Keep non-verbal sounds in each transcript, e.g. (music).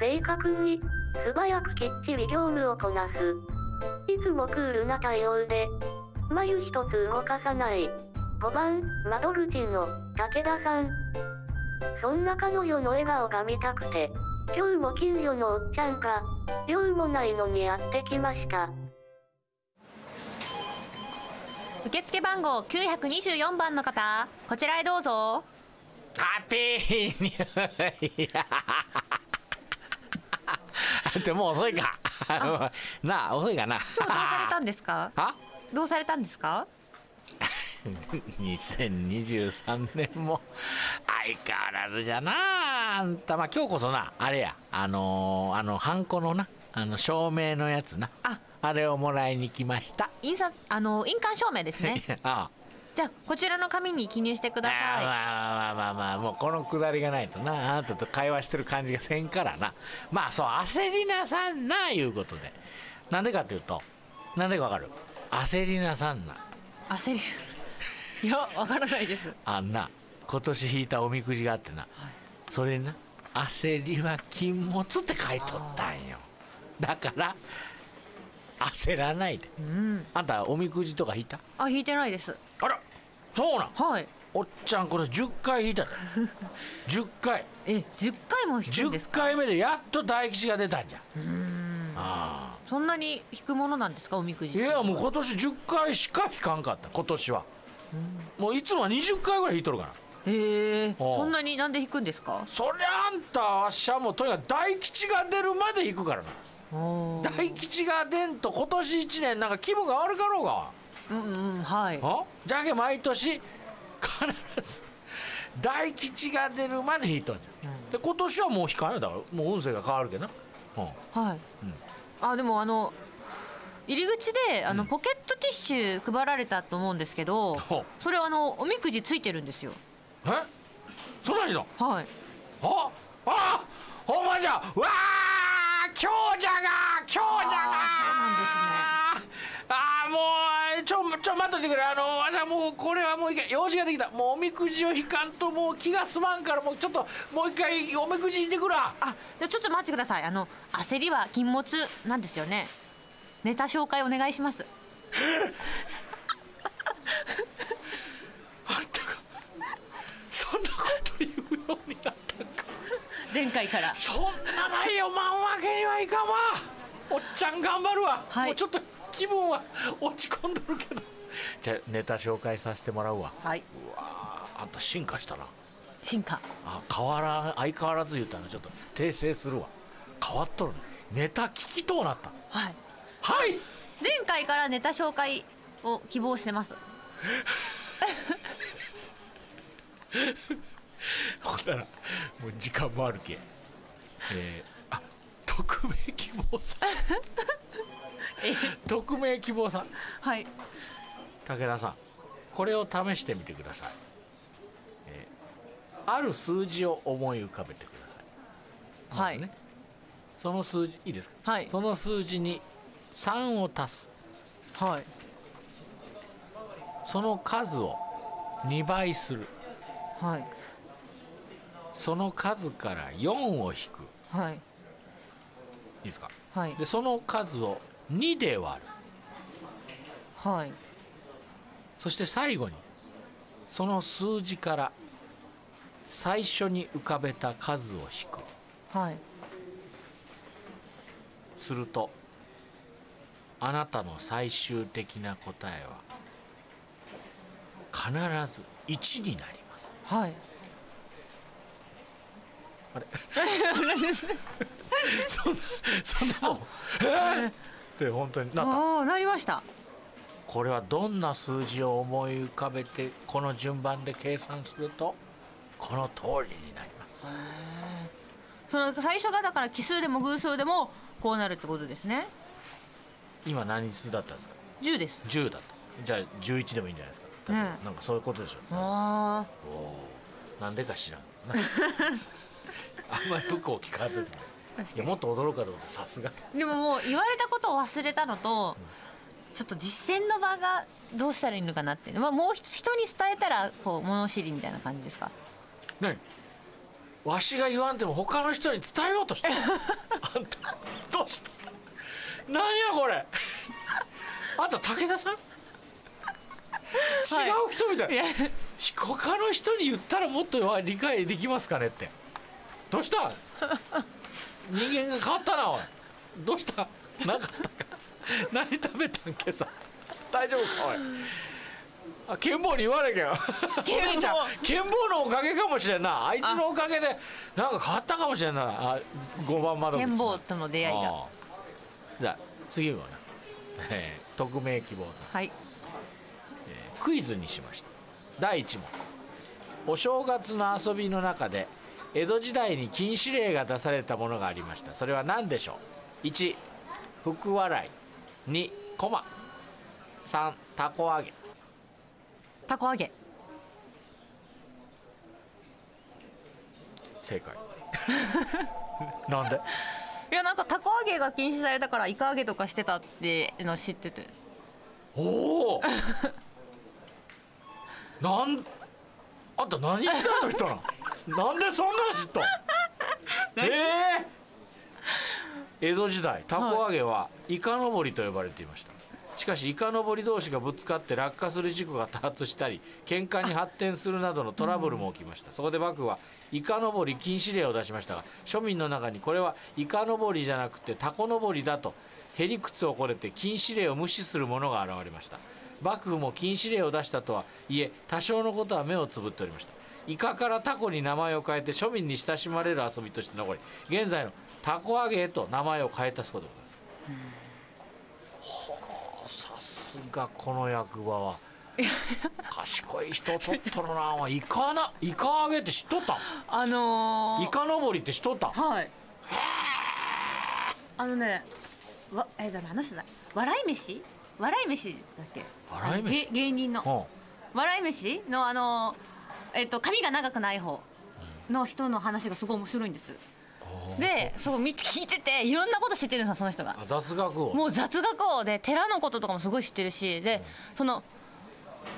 正確に、素早くきっちり業務をこなす。いつもクールな対応で、眉一つ動かさない。5番、窓口の、武田さん。そんな彼女の笑顔が見たくて、今日も近所のおっちゃんが、用もないのにやってきました。受付番号924番の方こちらへどうぞハッピーニューイヤーってもう遅いか。なあ遅いかな。どうされたんですか？は？どうされたんですか？2023年も。相変わらずじゃなあ。んたまあ今日こそなあれや。あのーあのハンコのなあの証明のやつな。あ。あれをもらいに来ました。印刷あの印鑑証明ですね。(laughs) ああじゃあこちらの紙に記入してくだあさい。まあまあまあまあまあもうこのくだりがないとなあなたと会話してる感じがせんからな。まあそう焦りなさんないうことで。なんでかっていうとなんでかわかる？焦りなさんな。焦り？(laughs) いやわからないです。あんな今年引いたおみくじがあってな、それにな「焦りは禁物」って書いとったんよ。だから焦らないで、あんたおみくじとか引いた？あ引いてないです。あらそうなん？はい。おっちゃんこれ10回引いたで。(laughs) 10回。え10回も引くんです10か回目でやっと大吉が出たんじゃ。ん。あそんなに引くものなんですかおみくじあいやもう今年10回しか引かんかった今年は、もういつもは20回ぐらい引いとるから。へえ。そんなになんで引くんですか？そりゃあんたわしはもうとにかく大吉が出るまで引くからな大吉が出んと今年1年なんか気分が悪かろうが。うんうんはい。あじゃけ毎年必ず (laughs) 大吉が出るまで引いとんじゃん、で今年はもう引かんよだからもう運勢が変わるけどな、うん。はい、あでもあの入り口であの、ポケットティッシュ配られたと思うんですけどそれあのおみくじついてるんですよ。え？そんなんいいの？はい。ああほんまじゃ！わあ強者が強者が。あーそうなんですね。ああもうちょちょ待っといてくれ。あのわしはもうこれはもう一回用事ができた。もうおみくじを引かんともう気が済まんからもうちょっともう一回おみくじ引いてくるわ。あじゃあちょっと待ってください。あの焦りは禁物なんですよね。ネタ紹介お願いします。あんたがそんなこと言うよ前回から。そんなないよ。まんわけにはいかんわ。おっちゃん頑張るわ、はい。もうちょっと気分は (laughs) 落ち込んどるけど。じゃあネタ紹介させてもらうわ。はい。うわあんた進化したな。進化。あ変わら相変わらず言ったの。ちょっと訂正するわ。変わっとるね。ネタ聞きとうなった。はい。はい。前回からネタ紹介を希望してます (laughs) (laughs) ほんならもう時間もあるけえー、あ匿名希望さん。(laughs) 匿名希望さん。はい。武田さんこれを試してみてください、えーある数字を思い浮かべてください。はい、ね。その数字いいですか、はい。その数字に3を足す。はい。その数を2倍する。はいその数から4を引く。はい。いいですか？はい。でその数を2で割る。はい。そして最後にその数字から最初に浮かべた数を引く。はい。するとあなたの最終的な答えは必ず1になります。はいあれ？(laughs) そんなそんなもん？えー？って本当になった。ああなりました。これはどんな数字を思い浮かべてこの順番で計算するとこの通りになります。その最初がだから奇数でも偶数でもこうなるってことですね。今何数だったんですか？10です。10だじゃあ11でもいいんじゃないですか？ねなんかそういうことでしょ。あなんでか知らん (laughs) まり服を聞かんといていやもっと驚くかと思ってさすが。あでももう言われたことを忘れたのとちょっと実践の場がどうしたらいいのかなって、まあ、もう人に伝えたらこう物知りみたいな感じですか？何？わしが言わんでも他の人に伝えようとしてるあんたどうした？なんやこれ？あんた武田さん、違う人みたい。いや。他の人に言ったらもっと理解できますかねってどうした？人間が変わったなおい。どうした？なかったか。何食べたん今朝？大丈夫かおい。あ剣坊に言わなきゃ剣坊ちゃん剣坊のおかげかもしれんな。あいつのおかげでなんか変わったかもしれんな。あ5番窓口剣坊との出会いが。じゃあ次はな、えー匿名希望さん。はい。クイズにしました。第1問。お正月の遊びの中で江戸時代に禁止令が出されたものがありました。それは何でしょう？1福笑い。2コマ。3たこ揚げ。たこ揚げ。正解。(laughs) なんで？いやなんかたこ揚げが禁止されたからイカ揚げとかしてたっての知ってて。おお (laughs) なんあんた何時代の人なんなんでそんなん知っ (laughs) ええ江戸時代たこ揚げはイカのぼりと呼ばれていました。しかしイカのぼり同士がぶつかって落下する事故が多発したり喧嘩に発展するなどのトラブルも起きました、そこで幕府はイカのぼり禁止令を出しましたが庶民の中にこれはイカのぼりじゃなくてタコのぼりだとへりくつをこねて禁止令を無視する者が現れました。幕府も禁止令を出したとはいえ多少のことは目をつぶっておりましたイカからタコに名前を変えて庶民に親しまれる遊びとして残り現在のタコ揚げへと名前を変えたそうでございます、はあさすがこの役場は。賢い人取っとるな。イカなイカ揚げって知っとった？あのー、イカのぼりって知っとった？はい。あのねわえだ何の人だ笑い飯？笑い飯だっけ？笑い飯？芸芸人の。うん。笑い飯のあのえっと髪が長くない方の人の話がすごい面白いんです。でそう見て聞いてていろんなこと知ってるんですよその人が。あ雑学をもう雑学王で寺のこととかもすごい知ってるしでその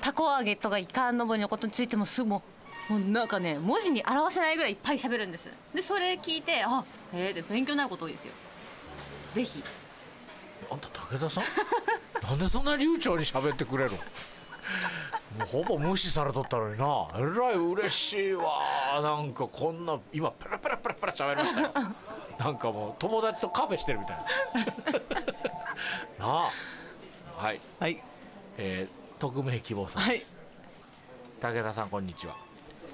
たこ揚げとかイカのぼりのことについてもすぐもうもうなんかね文字に表せないぐらいいっぱい喋るんです。でそれ聞いてあへえで勉強になること多いですよ。ぜひ。あんた武田さん？なんでそんな流暢に喋ってくれるの？ほぼ無視されとったのにな。えらい嬉しいわ。なんかこんな今ペラペラペラペラ喋りましたよ。なんかもう友達とカフェしてるみたいな。なあ。はい。はい。えー、匿名希望さんです、武田さんこんにちは。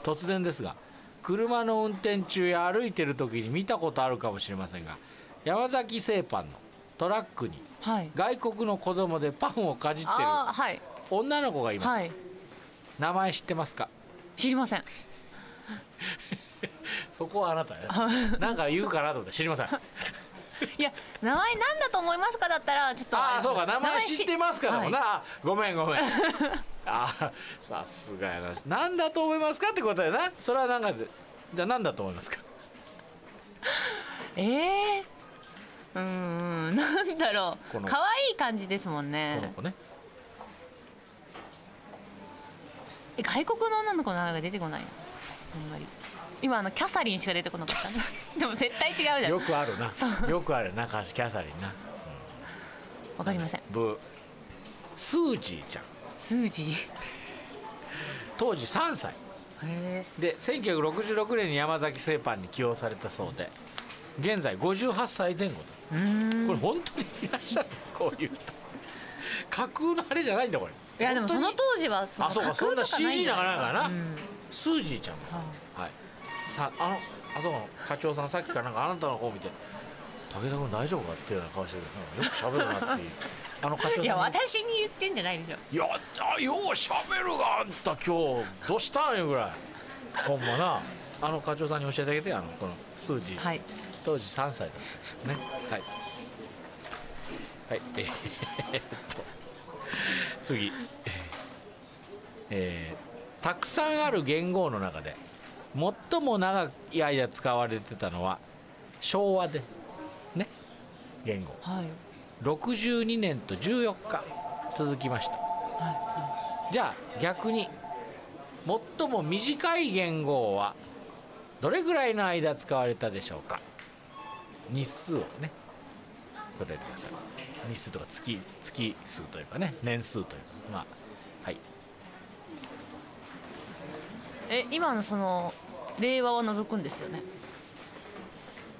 突然ですが車の運転中や歩いてる時に見たことあるかもしれませんが山崎製パンのトラックにはい。外国の子供でパンをかじってる女の子がいます、はい名前知ってますか？知りません。(laughs) そこはあなたね。(laughs) なんか言うかなと思って知りません。(laughs) いや名前なんだと思いますかだったらちょっとああそうか名前知ってますからもんな、はい。あごめんごめん。あーさすがやな。何だと思いますかってことやな。それはなんかでじゃあ何だと思いますか？ええうーんなんだろう。可愛い感じですもんこのね子ねえ外国の女の子の名前が出てこないなあんまり。今あのキャサリンしか出てこなかった。なでも絶対違うじゃん。よくあるな。よくあるなキャサリンな。わかりません。ブースージーちゃん。スージー？当時3歳。へで1966年に山崎製パンに起用されたそうで。現在58歳前後だ。これ本当にいらっしゃる？こういう人。架空のあれじゃないんだこれいやでもその当時はそのあそうかそんな CG なんかないからなうんスージーちゃんだはい。さあのあそこの課長さんさっきからなんかあなたの方見て武田君大丈夫かっていうような顔してるよく喋るなっていう。あの課長 (laughs) いや私に言ってんじゃないでしょ。いやあよう喋るがあんた今日どうしたんよぐらい。ほんまな。あの課長さんに教えてあげてあのこの数字、はい。当時3歳だったんですね。はい。はい。えーっと次。えーたくさんある元号の中で最も長い間使われてたのは昭和でね元号はい。62年と14日続きました、じゃあ逆に最も短い元号はどれぐらいの間使われたでしょうか？日数をね答えてください。日数とか月月数というかね年数というか。まあはい。え今のその令和は除くんですよね？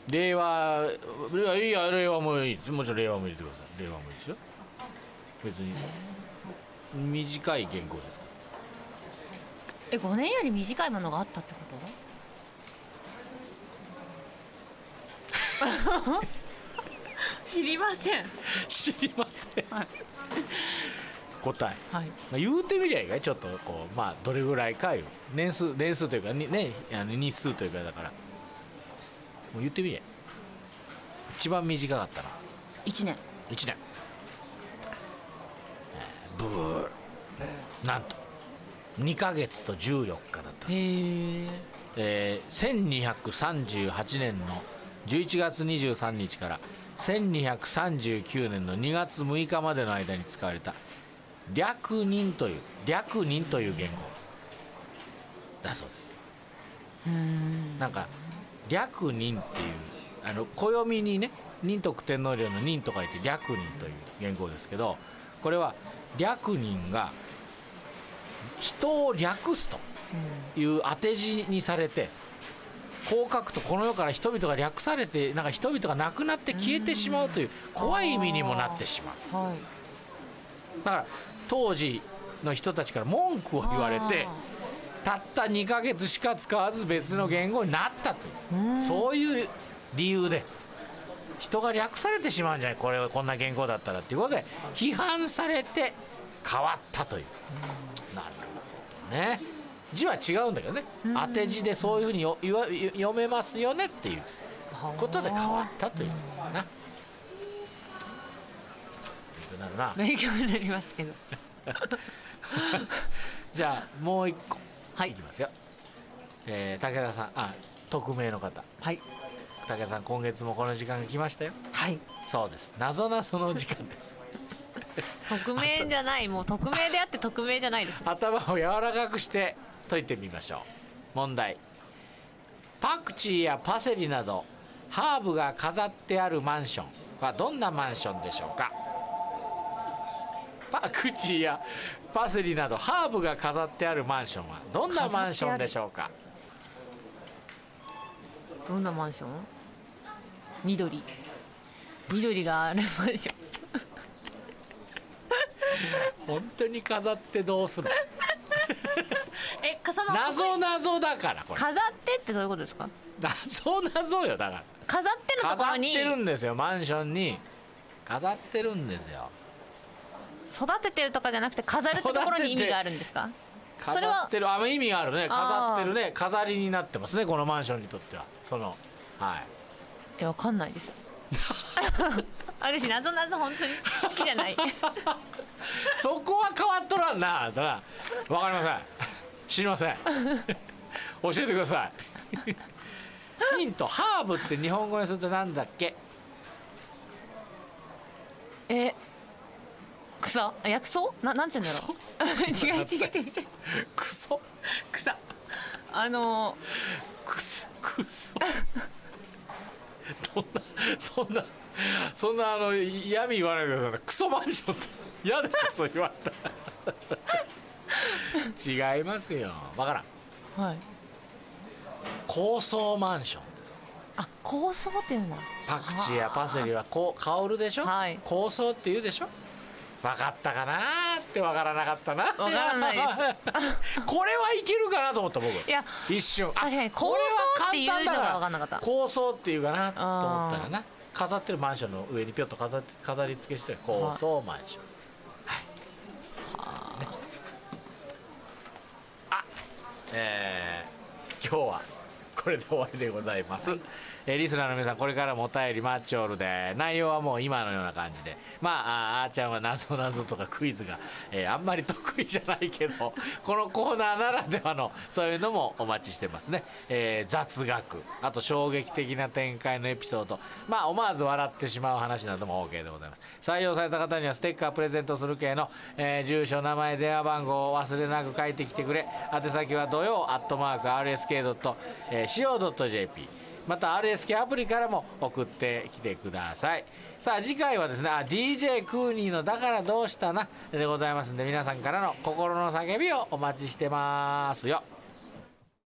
令和令和いいや令和もいいですもちろん令和も入れてください。令和もいいですよ。別に短い言語ですかえ5年より短いものがあったってこと？(laughs) 知りません。知りません、はい。答え。はい。まあ、言うてみりゃいいかいちょっとこうまあどれぐらいかいう年数年数というかにねあの日数というかだから。もう言ってみりゃ。一番短かったな1年。1年。えーブー。なんと2ヶ月と14日だった、へええー、1238年の11月23日から1239年の2月6日までの間に使われた略人という略人という言語。だそうです。なんか略人っていうあの暦にね仁徳天皇陵の仁と書いて略人という言語ですけどこれは略人が人を略すという当て字にされてこう書くとこの世から人々が略されてなんか人々が亡くなって消えてしまうという怖い意味にもなってしまう。はい。だから当時の人たちから文句を言われてたった2ヶ月しか使わず別の言語になったというそういう理由で人が略されてしまうんじゃない？これはこんな言語だったらっていうことで批判されて変わったという。なるほどね字は違うんだけどね。当て字でそういうふうに読めますよねっていう。ことで変わったということだな。勉強になるな。勉強になりますけど。(laughs) じゃあもう一個。はい。いきますよ、えー、武田さんあ匿名の方。はい。武田さん今月もこの時間が来ましたよ。はい。そうです。謎なその時間です。(laughs) 匿名じゃない。もう匿名であって匿名じゃないです。頭を柔らかくして解いてみましょう。問題。パクチーやパセリなどハーブが飾ってあるマンションはどんなマンションでしょうか？パクチーやパセリなどハーブが飾ってあるマンションはどんなマンションでしょうか？どんなマンション？緑。緑があるマンション。(laughs) 本当に飾ってどうする？のえかその謎謎だからこれ。飾ってってどういうことですか？謎謎よだから。飾ってのとこ飾っろにてるんですよマンションに。飾ってるんですよ。育ててるとかじゃなくて飾るってところに意味があるんですか？それ飾はってる。あ意味があるね。飾ってるね。飾りになってますねこのマンションにとっては。そのはい。えわかんないです。(laughs) 私謎謎本当に (laughs) 好きじゃない。そこは変わっとらんな。だから分かりません知りません。(laughs) 教えてください。ヒントハーブって日本語にするとなんだっけ？え草？あ薬草？ななんて言うんだろう。違う違う違う違う。クソ草。あのクソクソそんなそんなそんなあの嫌味言わないでくださいクソマンションって。嫌でしょそう言われたら違いますよ。わからん。はい。高層マンションです。あ構想っていうんだパクチーやパセリはこう香るでしょ、はい。高層って言うでしょ？分かったかなーって分からなかったな。分からないです。(laughs) これはいけるかなと思った僕。いや一瞬。あ確かにこれは簡単だら分かんなかった。高層っていうかなと思ったらな。飾ってるマンションの上にぴょっと飾飾り付けしてる高層マンションはい、ねあえー今日はこれで終わりでございます、えーリスナーの皆さんこれからもお便り待ちおるで。内容はもう今のような感じで。まああーちゃんは謎謎とかクイズが、えーあんまり得意じゃないけど (laughs) このコーナーならではのそういうのもお待ちしてますね、えー雑学。あと衝撃的な展開のエピソード。まあ思わず笑ってしまう話なども OK でございます。採用された方にはステッカープレゼントする系の、えー住所名前電話番号を忘れなく書いてきてくれ。宛先は土曜アットマーク RSK.CO.JP また RSK アプリからも送ってきてください。さあ次回はですねあ DJ クーニーの「だからどうしたな」でございますんで皆さんからの心の叫びをお待ちしてますよ。